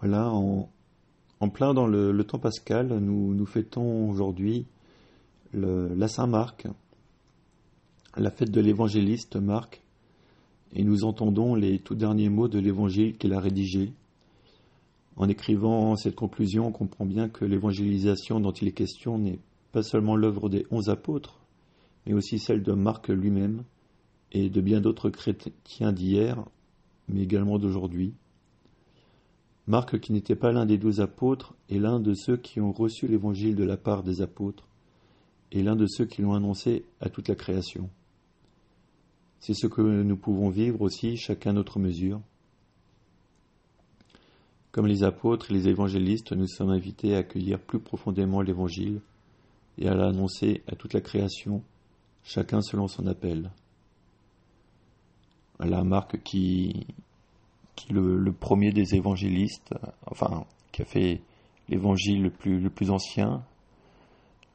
Voilà, en, plein dans le, temps pascal, nous, nous fêtons aujourd'hui la Saint-Marc, la fête de l'évangéliste Marc, et nous entendons les tout derniers mots de l'évangile qu'il a rédigé. En écrivant cette conclusion, on comprend bien que l'évangélisation dont il est question n'est pas seulement l'œuvre des onze apôtres, mais aussi celle de Marc lui-même et de bien d'autres chrétiens d'hier, mais également d'aujourd'hui. Marc, qui n'était pas l'un des douze apôtres, est l'un de ceux qui ont reçu l'évangile de la part des apôtres, et l'un de ceux qui l'ont annoncé à toute la création. C'est ce que nous pouvons vivre aussi, chacun notre mesure. Comme les apôtres et les évangélistes, nous sommes invités à accueillir plus profondément l'Évangile et à l'annoncer à toute la création, chacun selon son appel. Voilà Marc qui, qui le, le premier des évangélistes, enfin, qui a fait l'évangile le plus, ancien,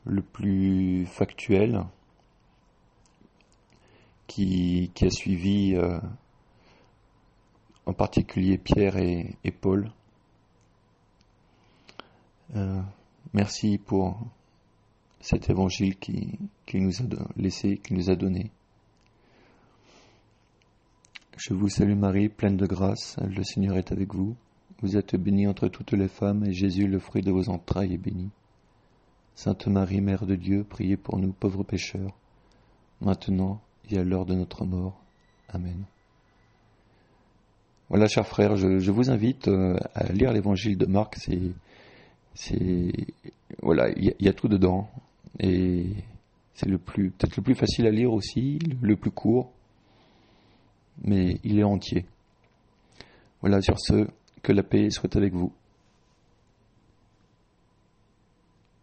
le plus factuel, qui, a suivi euh, en particulier Pierre et, Paul. Euh, merci pour cet évangile qu'il qui nous a laissé, qu'il nous a donné. Je vous salue Marie, pleine de grâce, le Seigneur est avec vous. Vous êtes bénie entre toutes les femmes, et Jésus, le fruit de vos entrailles, est béni. Sainte Marie, Mère de Dieu, priez pour nous pauvres pécheurs, maintenant et à l'heure de notre mort. Amen. Voilà, chers frères, je, vous invite euh, à lire l'évangile de Marc. C'est, voilà, il y, a- tout dedans, et c'est le plus, peut-être le plus facile à lire aussi, le plus court, mais il est entier. Voilà, sur ce, que la paix soit avec vous.